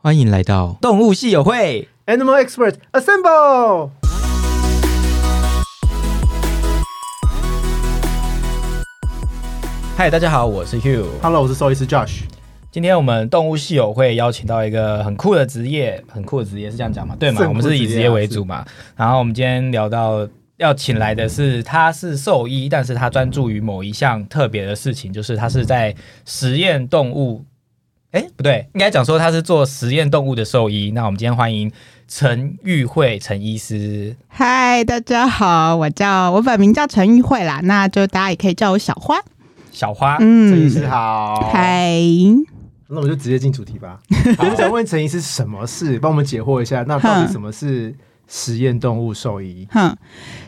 欢迎来到动物系友会。Animal Expert Assemble！嗨，大家好，我是 Hugh。Hello，我是兽医师 Josh。今天我们动物系友会邀请到一个很酷的职业，很酷的职业是这样讲嘛？对嘛？我们是以职业为主嘛。然后我们今天聊到要请来的是，他是兽医，但是他专注于某一项特别的事情，就是他是在实验动物。哎，不对，应该讲说他是做实验动物的兽医。那我们今天欢迎陈玉慧陈医师。嗨，大家好，我叫我本名叫陈玉慧啦，那就大家也可以叫我小花。小花，嗯，陈医师好。嗨，那我们就直接进主题吧。我们想问陈医师什么事，帮我们解惑一下。那到底什么是实验动物兽医？哼，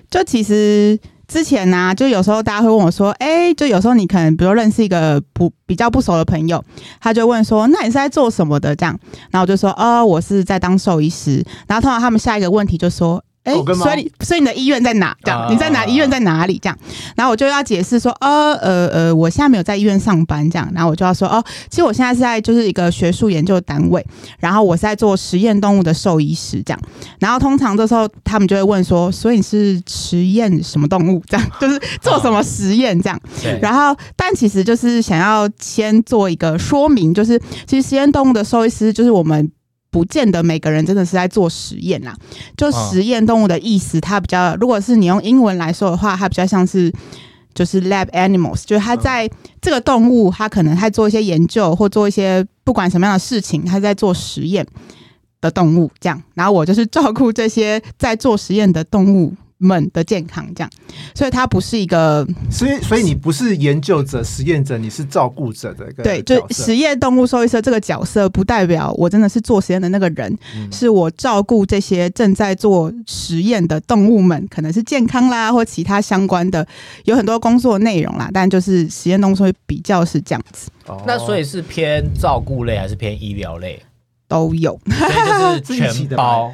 就其实之前呢、就有时候大家会问我说，哎、就有时候你可能比如认识一个不比较不熟的朋友，他就问说，那你是在做什么的？这样，然后我就说，哦，我是在当兽医师。然后通常他们下一个问题就说。哎、狗跟猫所以你所以你的医院在哪？这样、啊你在哪？医院在哪里？这样，然后我就要解释说，呃呃呃，我现在没有在医院上班，这样，然后我就要说，哦，其实我现在是在就是一个学术研究单位，然后我是在做实验动物的兽医师，这样，然后通常这时候他们就会问说，所以你是实验什么动物？这样，就是做什么实验这样。对，然后，但其实就是想要先做一个说明，就是其实实验动物的兽医师，就是我们不见得每个人真的是在做实验啦。就实验动物的意思，它比较，如果是你用英文来说的话，它比较像是。就是 lab animals，就是它在这个动物，它可能在做一些研究或做一些不管什么样的事情，它在做实验的动物这样。然后我就是照顾这些在做实验的动物们的健康这样，所以它不是一个所以，所以你不是研究者、实验者，你是照顾者的一个对，就实验动物兽医师这个角色，不代表我真的是做实验的那个人，嗯是我照顾这些正在做实验的动物们，可能是健康啦，或其他相关的，有很多工作内容啦。但就是实验动物兽医比较是这样子，哦那所以是偏照顾类还是偏医疗类？都有。所以就是 全包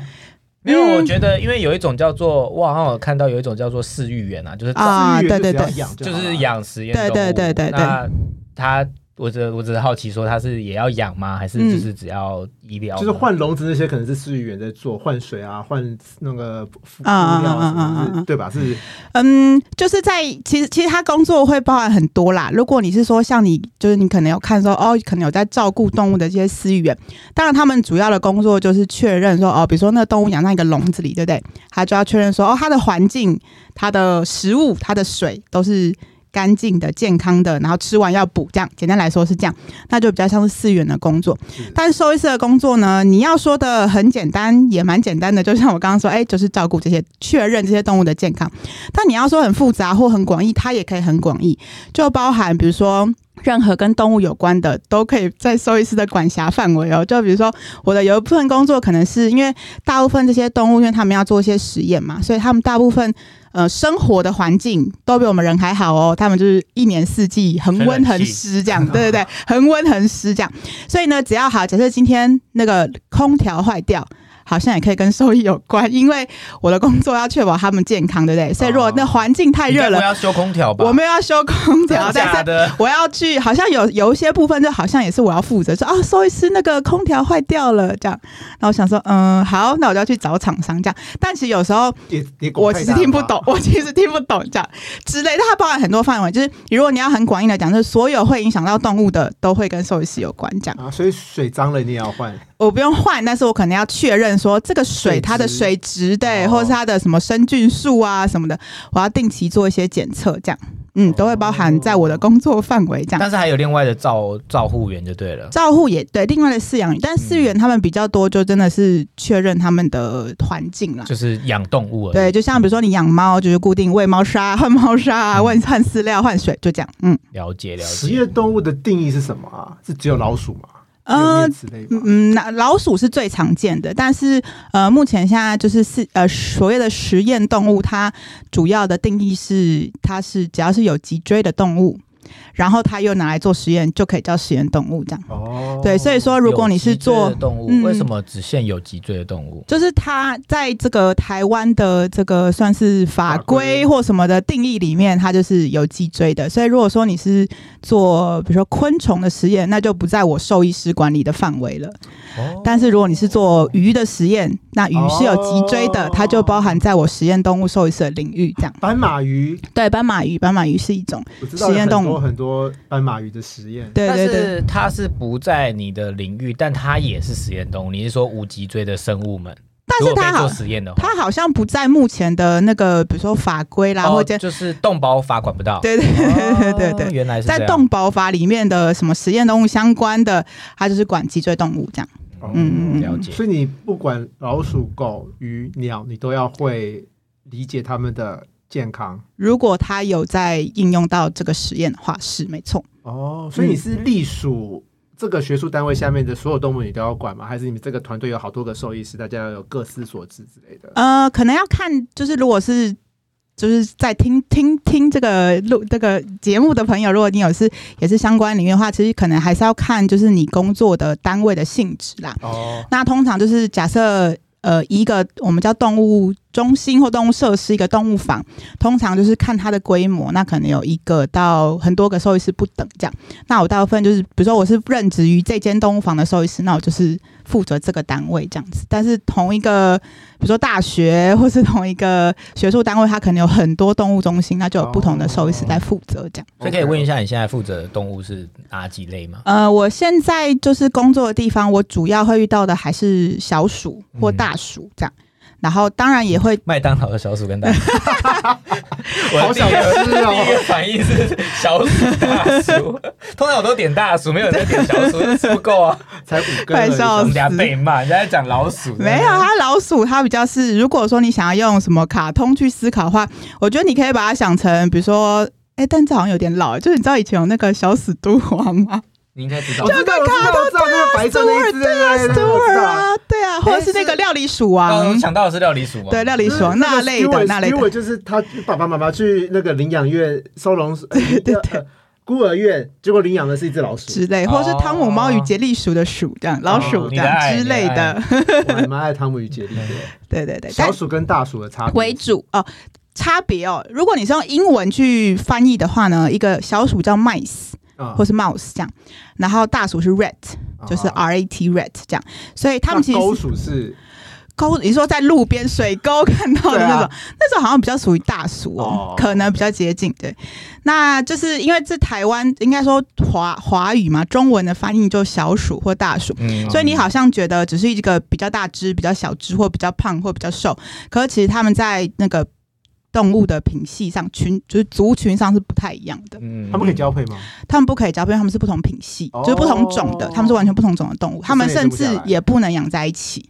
吧。因为我觉得，因为有一种叫做，我好像有看到有一种叫做饲育员啊，就是啊对对对养就是养实验动物。对对对对对那他，我只我只是好奇说，他是也要养吗？还是嗯就是只要医疗呢？就是换笼子那些可能是饲育员在做，换水啊，换那个饲料对吧？是嗯，就是在其实其实他工作会包含很多啦。如果你是说像你，就是你可能有看说哦，可能有在照顾动物的这些饲育员，当然他们主要的工作就是确认说哦，比如说那个动物养在一个笼子里，对不对？他就要确认说哦，它的环境、它的食物、它的水都是。干净的、健康的，然后吃完要补，这样简单来说是这样，那就比较像是饲员的工作。但是兽医师的工作呢，你要说的很简单，也蛮简单的，就像我刚刚说，哎、就是照顾这些，确认这些动物的健康。但你要说很复杂或很广义，它也可以很广义，就包含比如说。任何跟动物有关的，都可以在兽医师的管辖范围哦。就比如说，我的有一部分工作可能是因为大部分这些动物，因为他们要做一些实验嘛，所以他们大部分呃生活的环境都比我们人还好哦。他们就是一年四季恒温恒湿这样，对对对，恒温恒湿这样。所以呢，只要好，假设今天那个空调坏掉。好像也可以跟兽医有关，因为我的工作要确保他们健康，对不对？所以如果那环境太热了，你该不会要修空调吧？我们要修空调，但是。我要去，好像有有一些部分，就好像也是我要负责，说啊，兽医师那个空调坏掉了，这样。那我想说，嗯，好，那我就要去找厂商这样。但其实有时候也也我其实听不懂，我其实听不懂这样之类的，它包含很多范围，就是如果你要很广义的讲，就是所有会影响到动物的，都会跟兽医师有关这样。啊，所以水脏了你也要换。我不用换，但是我可能要确认说这个水它的水质对，哦或者是它的什么生菌素啊什么的，我要定期做一些检测，这样，嗯，都会包含在我的工作范围这样。但是还有另外的照照护员就对了。照护也对，另外的饲养员，但饲员他们比较多，就真的是确认他们的环境啦。就是养动物而已。对，就像比如说你养猫，就是固定喂猫砂、换猫砂、嗯换换饲料、换水，就这样。嗯了解了实解。验动物的定义是什么啊？是只有老鼠吗？有呃？嗯，那老鼠是最常见的，但是呃，目前现在就是是呃所谓的实验动物，它主要的定义是它是只要是有脊椎的动物，然后它又拿来做实验，就可以叫实验动物这样。哦，对，所以说如果你是做动物，嗯为什么只限有脊椎的动物？就是它在这个台湾的这个算是法法规规或什么的定义里面，它就是有脊椎的。所以如果说你是做比如说昆虫的实验，那就不在我兽医师管理的范围了。哦但是如果你是做鱼的实验，那鱼是有脊椎的，哦它就包含在我实验动物兽医师的领域。这样斑马鱼，对，斑马鱼，斑马鱼是一种，实验动物很多很多斑马鱼的实验。但对对对。是它是不在你的领域，但它也是实验动物。你是说无脊椎的生物们？但是它好做，实验的话，它好像不在目前的那个，比如说法规啦，或者哦就是动保法管不到。对对对对对对哦原来是这样在动保法里面的什么实验动物相关的，它就是管脊椎动物这样。哦嗯嗯嗯了解所以你不管老鼠、狗、鱼、鸟，你都要会理解它们的健康。如果他有在应用到这个实验的话，是没错。哦，所以你是隶属这个学术单位下面的所有动物，你都要管吗？还是你们这个团队有好多个兽医师，大家要有各司所职之类的？呃，可能要看，就是如果是就是在听听听这个录这个节目的朋友，如果你有是也是相关领域的话，其实可能还是要看就是你工作的单位的性质啦。哦，那通常就是假设呃一个我们叫动物中心或动物设施一个动物房，通常就是看它的规模，那可能有一个到很多个兽医师不等这样。那我大部分就是比如说我是任职于这间动物房的兽医师，那我就是负责这个单位这样子。但是同一个比如说大学或是同一个学术单位，它可能有很多动物中心，那就有不同的兽医师在负责这样。所以可以问一下，你现在负责的动物是哪几类吗？呃，我现在就是工作的地方，我主要会遇到的还是小鼠或大鼠这样，然后当然也会麦当劳的小鼠跟大鼠，我好想的第一个吃哦第一个反应是小鼠、大鼠。通常我都点大鼠，没有人在点小鼠，吃不够啊。才五根而已，快笑死被骂，人家在讲老鼠。没有，它老鼠它比较是，如果说你想要用什么卡通去思考的话，我觉得你可以把它想成，比如说。哎，但这好像有点老，就是你知道以前有那个小死都王吗？你应该知道我。知道，我知道，我知道那个白色那一只，对啊 u a 啊，对啊，或者是那个料理鼠刚王刚，抢到的是料理鼠吗？对，料理鼠王那类的那类因为的，就是他爸爸妈妈去那个领养院收容 对对对呃孤儿院，结果领养的是一只老鼠。之类，或者是汤姆猫与杰利鼠的鼠这样，老鼠这样之类的，我还蛮爱汤姆与杰利的。对对对，小鼠跟大鼠的差别为主哦。差别哦，如果你是用英文去翻译的话呢，一个小鼠叫 mice 啊或是 mouse 这样，然后大鼠是 rat，就是啊 R A T rat 这样，所以他们其实那沟是鼠是沟，你说在路边水沟看到的那种，那种好像比较属于大鼠哦，哦可能比较接近。对，那就是因为这台湾应该说华华语嘛，中文的翻译就小鼠或大鼠。嗯所以你好像觉得只是一个比较大只、比较小只，或比较胖，或比较瘦，可是其实他们在那个动物的品系上群，就是族群上是不太一样的。嗯他们可以交配吗？他们不可以交配，因为他们是不同品系，哦就是不同种的，他们是完全不同种的动物，他们甚至也不能养在一起。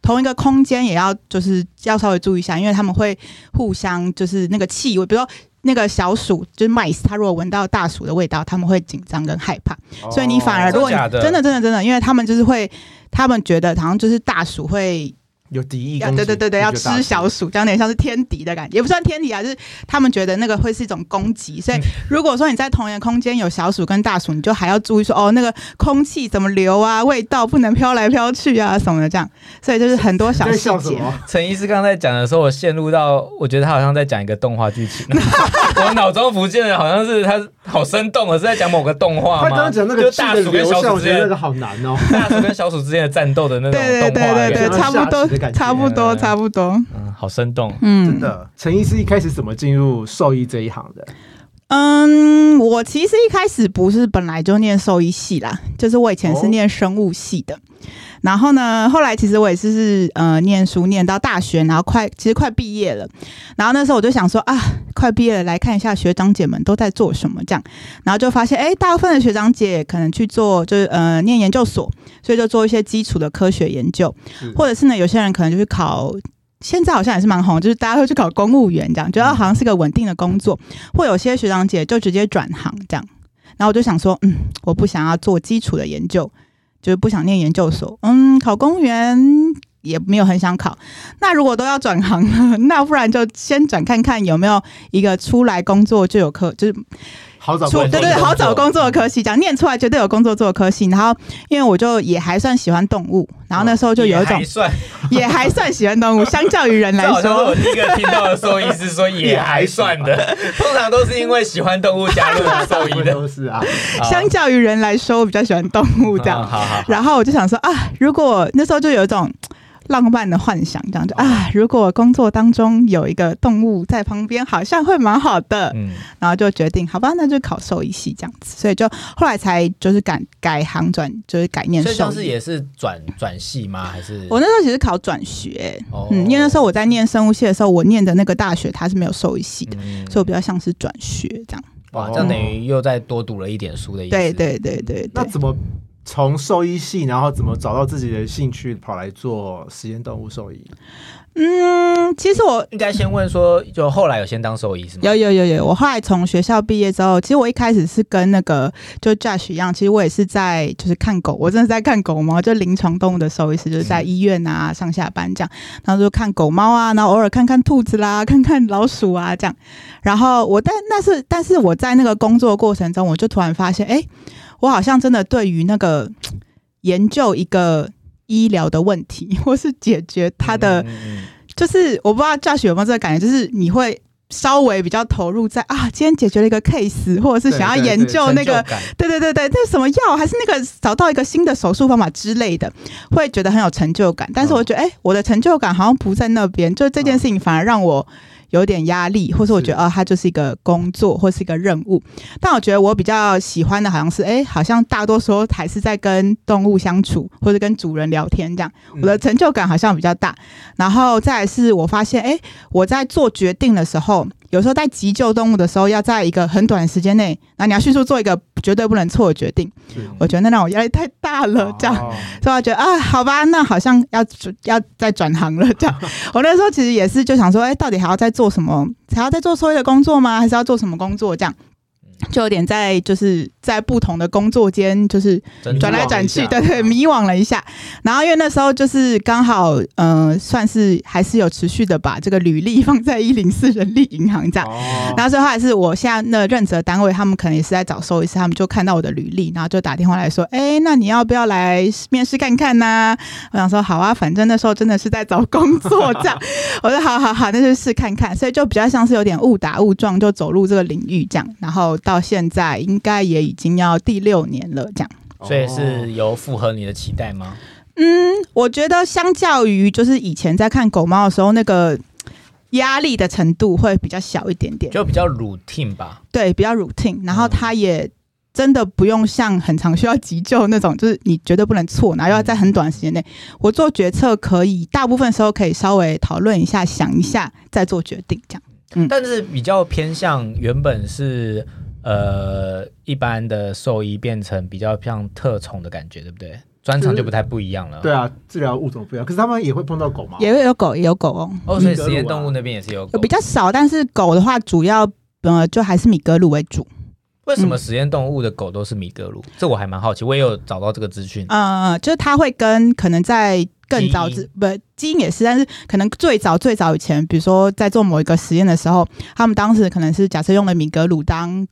同一个空间也要就是要稍微注意一下，因为他们会互相就是那个气味，比如说那个小鼠就是 mice，它如果闻到大鼠的味道，他们会紧张跟害怕，所以你反而哦如果你真的真的真的真的，因为他们就是会，他们觉得好像就是大鼠会有敌意对对对对，要吃小鼠，这样有点像是天敌的感觉，也不算天敌啊，就是他们觉得那个会是一种攻击。所以嗯如果说你在同一个空间有小鼠跟大鼠，你就还要注意说，哦，那个空气怎么流啊，味道不能飘来飘去啊什么的，这样。所以就是很多小细节。陈医师刚才讲的时候，我陷入到我觉得他好像在讲一个动画剧情，我脑中浮现的好像是他好生动哦，是在讲某个动画吗？他刚刚讲那个大鼠跟小鼠之间觉得那个好难哦。大鼠跟小鼠之间的战斗的那种对对动画对对对，对，差不多感，觉差不多，差不多。嗯，好生动。嗯，真的，陈医师一开始怎么进入兽医这一行的？嗯，我其实一开始不是本来就念兽医系啦，就是我以前是哦念生物系的。然后呢，后来其实我也是是呃念书念到大学，然后快其实快毕业了。然后那时候我就想说啊，快毕业了，来看一下学长姐们都在做什么这样。然后就发现，哎，大部分的学长姐可能去做就是呃念研究所，所以就做一些基础的科学研究，或者是呢有些人可能就是考。现在好像也是蛮红，就是大家会去考公务员这样，觉得好像是个稳定的工作。或有些学长姐就直接转行这样。然后我就想说，嗯，我不想要做基础的研究，就是不想念研究所，嗯，考公务员也没有很想考。那如果都要转行了，那不然就先转看看有没有一个出来工作就有课，就是好找工作。对对，好找工作。的科系，讲念出来绝对有工作做的科系。然后因为我就也还算喜欢动物，然后那时候就有一种也还算，也还算喜欢动物，相较于人来这好像是我说，第一个听到的兽医是说也 还算的，通常都是因为喜欢动物加入兽医的。都是啊，相较于人来说，我比较喜欢动物这嗯样。好好好，然后我就想说啊，如果那时候就有一种浪漫的幻想，这样就啊，如果工作当中有一个动物在旁边，好像会蛮好的。嗯，然后就决定，好吧，那就考兽医系这样子。所以就后来才就是改改行转，就是改念兽医。所以像是也是转转系吗？还是我那时候其实考转学，哦嗯，因为那时候我在念生物系的时候，我念的那个大学它是没有兽医系的，嗯所以我比较像是转学这样。哇，这样等于又再多读了一点书的意思。对对对对对。那怎么从兽医系，然后怎么找到自己的兴趣，跑来做实验动物兽医？嗯，其实我应该先问说，就后来有先当兽医是吗？有有有有，我后来从学校毕业之后，其实我一开始是跟那个就 Josh 一样，其实我也是在就是看狗，我真的在看狗猫，就临床动物的兽医师，就是在医院啊上下班这样，然后就看狗猫啊，然后偶尔看看兔子啦，看看老鼠啊这样。然后我但那是但是我在那个工作过程中，我就突然发现，哎，我好像真的对于那个 研究一个医疗的问题，或是解决它的。就是我不知道 Josh 有没有这个感觉，就是你会稍微比较投入在啊，今天解决了一个 case，或者是想要研究嗯那个对对对对，那什么药还是那个找到一个新的手术方法之类的，会觉得很有成就感。但是我觉得，哎、我的成就感好像不在那边，就这件事情反而让我。有点压力，或是我觉得是哦，它就是一个工作或是一个任务。但我觉得我比较喜欢的好像是，哎、好像大多时候还是在跟动物相处，或者跟主人聊天这样。我的成就感好像比较大。然后再来是我发现，哎、我在做决定的时候，有时候在急救动物的时候，要在一个很短的时间内，然后你要迅速做一个绝对不能错的决定。我觉得那让我压力太大了，这样。哦所以我觉得啊，好吧，那好像要要再转行了。这样，我那时候其实也是就想说，哎、到底还要再做什么？还要再做所有的工作吗？还是要做什么工作？这样，就有点在就是在不同的工作间，就是转来转去，对对，迷惘了一下。然后因为那时候就是刚好，呃，算是还是有持续的把这个履历放在一零四人力银行这样。哦。然后最后还是我现在那任职的单位，他们可能也是在找兽医师，他们就看到我的履历，然后就打电话来说，哎，那你要不要来面试看看呢、我想说好啊，反正那时候真的是在找工作，这样，我说好好好，那就试看看，所以就比较像是有点误打误撞就走入这个领域这样，然后到现在应该也已经要第六年了这样。所以是有符合你的期待吗？嗯，我觉得相较于就是以前在看狗猫的时候，那个压力的程度会比较小一点点。就比较 routine 吧。对，比较 routine，然后嗯它也真的不用像很长需要急救那种，就是你绝对不能错，然后要在很短的时间内，我做决策可以，大部分时候可以稍微讨论一下、想一下再做决定，这样。嗯但是比较偏向原本是呃一般的兽医变成比较像特宠的感觉，对不对？专长就不太不一样了。对啊，治疗物种不一样，可是他们也会碰到狗吗？也会有狗，也有狗哦，哦，所以实验动物那边也是有比。较少，但是狗的话，主要呃就还是米格鲁为主。为什么实验动物的狗都是米格鲁？这我还蛮好奇，我也有找到这个资讯。呃，就是它会跟可能在更早之不基因也是，但是可能最早最早以前，比如说在做某一个实验的时候，他们当时可能是假设用了米格鲁当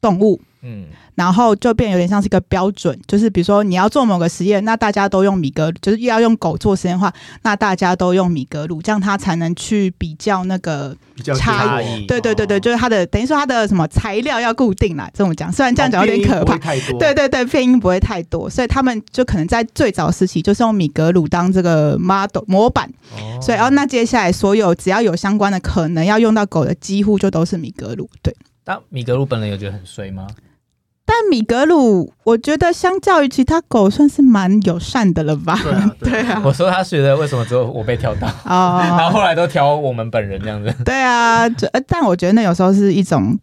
动物，嗯，然后就变有点像是一个标准，就是比如说你要做某个实验，那大家都用米格，就是要用狗做实验的话，那大家都用米格鲁，这样它才能去比较那个，差异。对对对对，哦。就是它的等于说它的什么材料要固定啦，这么讲，虽然这样讲有点可怕。对对对，变音不会太多，所以他们就可能在最早时期就是用米格鲁当这个 model 模板，哦。所以哦，那接下来所有只要有相关的可能要用到狗的，几乎就都是米格鲁。对，但米格鲁本人有觉得很衰吗？但米格鲁我觉得相较于其他狗算是蛮友善的了吧？对啊，对 对啊，我说他觉得为什么只有我被挑到，然后哦，后来都挑我们本人这样子。对啊，这呃但我觉得那有时候是一种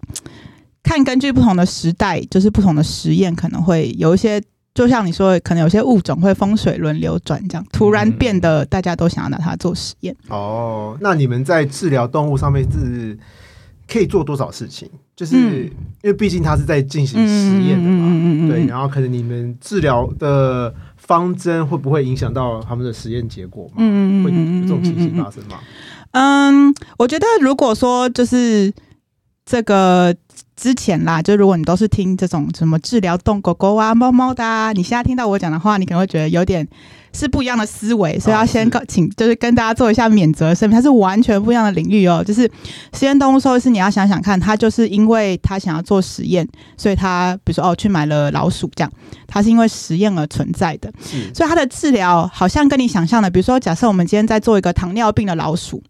看根据不同的时代，就是不同的实验可能会有一些。就像你说的，可能有些物种会风水轮流转，这样突然变得大家都想要拿它做实验。哦，那你们在治疗动物上面是可以做多少事情？就是、嗯因为毕竟它是在进行实验的嘛，对，然后可能你们治疗的方针会不会影响到他们的实验结果嘛？嗯会有这种情形发生吗？嗯，我觉得如果说就是这个之前啦，就如果你都是听这种什么治疗动狗狗啊、猫猫的啊，你现在听到我讲的话，你可能会觉得有点是不一样的思维，所以要先是告请就是跟大家做一下免责声明，它是完全不一样的领域哦。就是实验动物兽医师，你要想想看，他就是因为他想要做实验，所以他比如说哦去买了老鼠这样，它是因为实验而存在的。所以它的治疗好像跟你想象的，比如说，假设我们今天在做一个糖尿病的老鼠，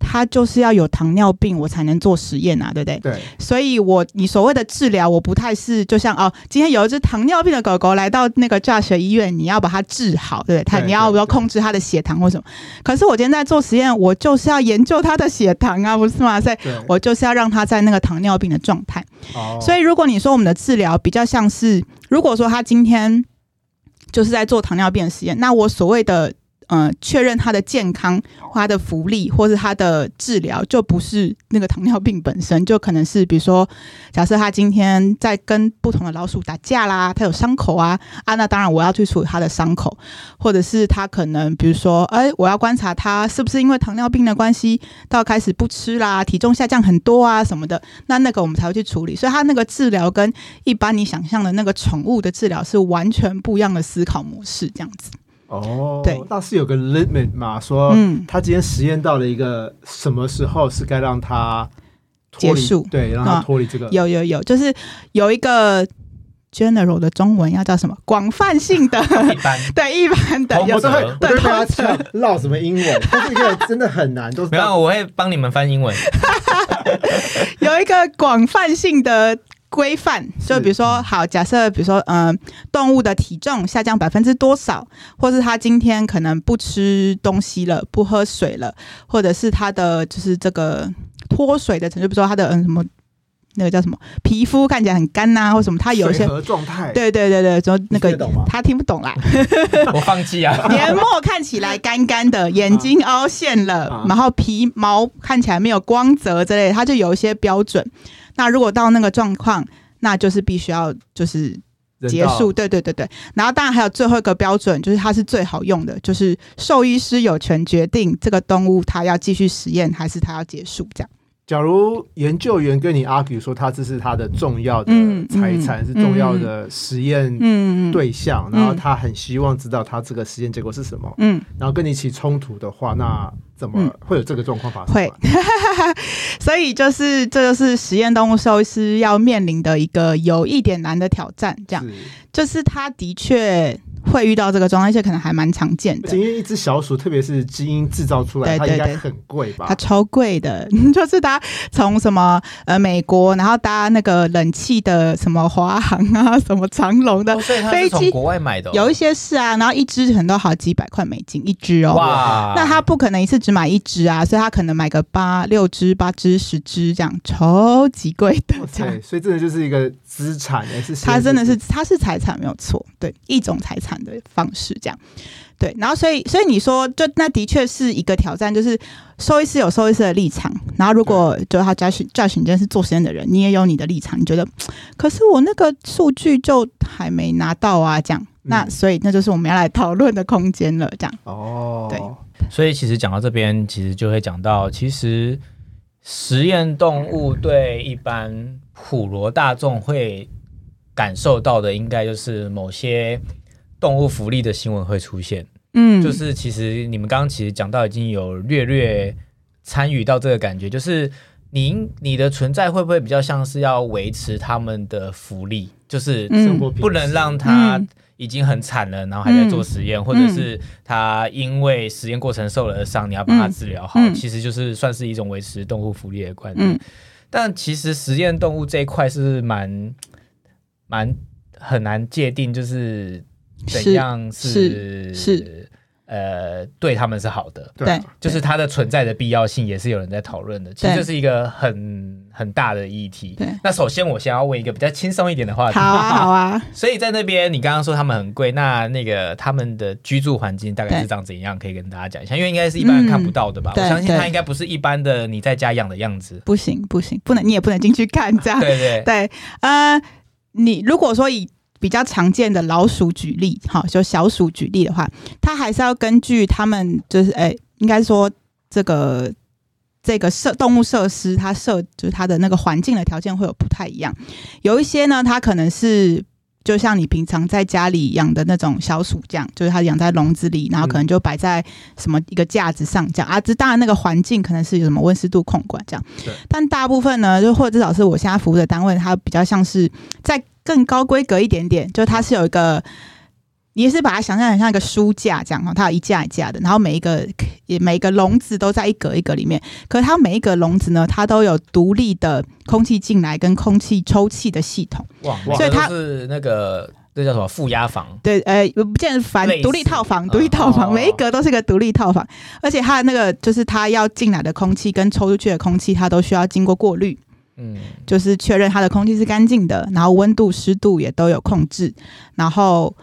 它就是要有糖尿病我才能做实验啊，对不对？对，所以我你所谓的治疗，我不太是就像哦，今天有一只糖尿病的狗狗来到那个 Josh 医院，你要把它治好，对不对？它你要对对要控制它的血糖或什么。可是我今天在做实验，我就是要研究它的血糖啊，不是吗？所以对，我就是要让它在那个糖尿病的状态。哦所以如果你说我们的治疗比较像是，如果说他今天就是在做糖尿病的实验，那我所谓的呃确认他的健康、他的福利或是他的治疗，就不是那个糖尿病本身，就可能是比如说，假设他今天在跟不同的老鼠打架啦，他有伤口啊啊，那当然我要去处理他的伤口，或者是他可能比如说，哎，我要观察他是不是因为糖尿病的关系到开始不吃啦，体重下降很多啊什么的，那那个我们才会去处理。所以他那个治疗跟一般你想象的那个宠物的治疗是完全不一样的思考模式，这样子。哦，对。那是有个 limit 嘛，说嗯，他今天实验到了一个什么时候是该让他结束。对，让他啊脱离这个，有有有，就是有一个 general 的中文要叫什么？广泛性的，一般。对一般的我都会我都会被他呛唠什么英文，但是这个真的很难，都是没有，我会帮你们翻英文。有一个广泛性的规范，就比如说，好，假设比如说，嗯、动物的体重下降百分之多少，或是它今天可能不吃东西了，不喝水了，或者是它的就是这个脱水的程度，比如说它的嗯什么那个叫什么皮肤看起来很干呐、或什么，它有一些状态，对对对对，就那个你听不懂啦，我放弃啊！年末看起来干干的，眼睛凹陷了，啊然后皮毛看起来没有光泽之类的，它就有一些标准。那如果到那个状况，那就是必须要就是结束，对对对对。然后当然还有最后一个标准，就是它是最好用的，就是兽医师有权决定这个动物它要继续实验还是它要结束这样。假如研究员跟你 argue 说他这是他的重要的嗯财产，嗯是重要的实验嗯，对象，嗯然后他很希望知道他这个实验结果是什么，嗯，然后跟你起冲突的话，那怎么嗯。会有这个状况发生？会，所以就是这就是实验动物兽医师要面临的一个有一点难的挑战，这样。是。就是他的确会遇到这个状况，而且可能还蛮常见的。因为一只小鼠，特别是基因制造出来，对对对它应该很贵吧它？超贵的，就是它从什么呃美国，然后搭那个冷气的什么华航啊，什么长龙的，飞机是从国外买的哦，有一些是啊，然后一只可能都好几百块美金一只哦。哇，那他不可能一次只买一只啊，所以他可能买个八六只、八只、十只这样，超级贵的对，。所以真的就是一个资产，也是它真的是它是财产没有错，对一种财产的方式这样，对，然后所以所以你说就那的确是一个挑战，就是收一次有收一次的立场，然后如果就他 Josh Josh 你真是做实验的人，你也有你的立场，你觉得可是我那个数据就还没拿到啊，这样，那嗯。所以那就是我们要来讨论的空间了，这样，哦，对。所以其实讲到这边，其实就会讲到，其实实验动物对一般普罗大众会感受到的，应该就是某些动物福利的新闻会出现。嗯，就是其实你们刚刚其实讲到，已经有略略参与到这个感觉，就是你你的存在会不会比较像是要维持他们的福利，就是不能让他嗯。已经很惨了，然后还在做实验，或者是他因为实验过程受了伤，你要把他治疗好，嗯。其实就是算是一种维持动物福利的观念。嗯。但其实实验动物这一块是蛮蛮很难界定，就是怎样是是是。呃对他们是好的，对。啊就是它的存在的必要性也是有人在讨论的。其实对这是一个很很大的议题。对。那首先我先要问一个比较轻松一点的话题。好，啊 好啊，所以在那边你刚刚说他们很贵，那那个他们的居住环境大概是对长怎样？可以跟大家讲？一下，因为应该是一般人看不到的吧？嗯我相信它应该不是一般的你在家养的样子。不行不行，不能你也不能进去看这样，对对。对，呃，你如果说以比较常见的老鼠举例，哈，就小鼠举例的话，它还是要根据他们就是，哎、应该说这个这个设动物设施，它设就是它的那个环境的条件会有不太一样。有一些呢，它可能是就像你平常在家里养的那种小鼠这样，就是它养在笼子里，然后可能就摆在什么一个架子上这样啊。这当然那个环境可能是有什么温湿度控管这样对，但大部分呢，就或者至少是我现在服务的单位，它比较像是在更高规格一点点，就它是有一个。你也是把它想象很像一个书架这样哈，它有一架一架的，然后每一个也每一个笼子都在一格一格里面，可是它每一个笼子呢，它都有独立的空气进来跟空气抽气的系统。哇，所以它它是那个这叫什么负压房？对，呃，不见得反独立套房，嗯独立套房，哦每一格都是个独立套房，而且它的那个就是它要进来的空气跟抽出去的空气，它都需要经过过滤，嗯，就是确认它的空气是干净的，然后温度、湿度也都有控制，然后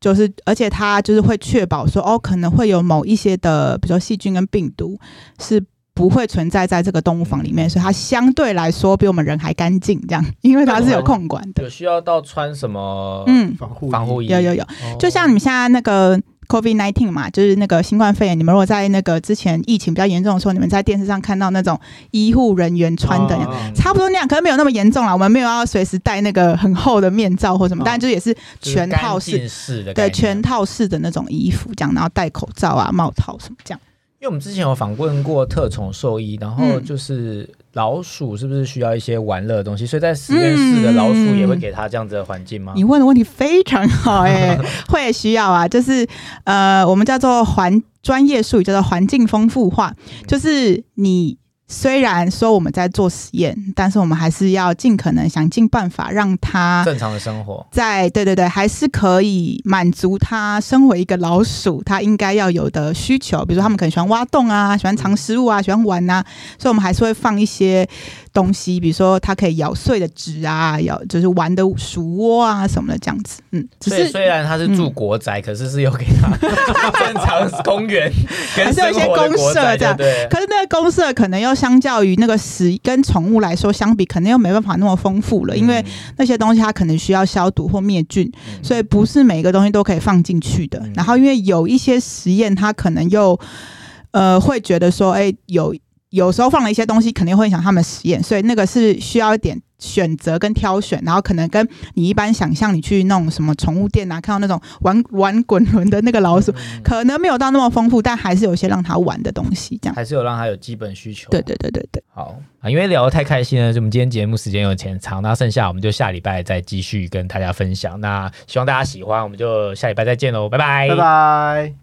就是而且它就是会确保说，哦，可能会有某一些的，比如说细菌跟病毒是。不会存在在这个动物房里面，所以它相对来说比我们人还干净，这样，因为它是有控管的。有需要到穿什么嗯，防护防护衣？有有有，哦就像你们现在那个 COVID nineteen 嘛，就是那个新冠肺炎，你们如果在那个之前疫情比较严重的时候，你们在电视上看到那种医护人员穿的，哦差不多那样，可能没有那么严重啦。我们没有要随时戴那个很厚的面罩或什么，哦但就也是全套式。的概对，全套式的那种衣服，这样，然后戴口罩啊、帽套什么这样。因为我们之前有访问过特宠兽医，然后嗯就是老鼠是不是需要一些玩乐的东西？所以在实验室的老鼠也会给它这样子的环境吗？你问的问题非常好、哎，会需要啊，就是呃，我们叫做环专业术语叫做环境丰富化，就是你虽然说我们在做实验，但是我们还是要尽可能想尽办法让它正常的生活，在对对对，还是可以满足它身为一个老鼠它应该要有的需求，比如说他们可能喜欢挖洞啊，喜欢藏食物啊，喜欢玩啊，所以我们还是会放一些东西，比如说它可以咬碎的纸啊，咬就是玩的鼠窝啊什么的这样子。嗯，只所以是虽然它是住国宅，可是是有给它 正常公园跟还是有一些公社这样对。可是那个公社可能又相较于那个食跟宠物来说相比，可能又没办法那么丰富了，因为那些东西它可能需要消毒或灭菌，嗯。所以不是每个东西都可以放进去的。嗯。然后因为有一些实验，它可能又呃会觉得说，哎、有有时候放了一些东西，肯定会影响他们实验，所以那个是需要一点选择跟挑选，然后可能跟你一般想象你去那种什么宠物店啊，看到那种玩玩滚轮的那个老鼠，嗯可能没有到那么丰富，但还是有一些让它玩的东西，这样。还是有让它有基本需求。对对对对对，好啊，因为聊得太开心了，就我们今天节目时间有点长，那剩下我们就下礼拜再继续跟大家分享。那希望大家喜欢，我们就下礼拜再见喽，拜拜，拜拜。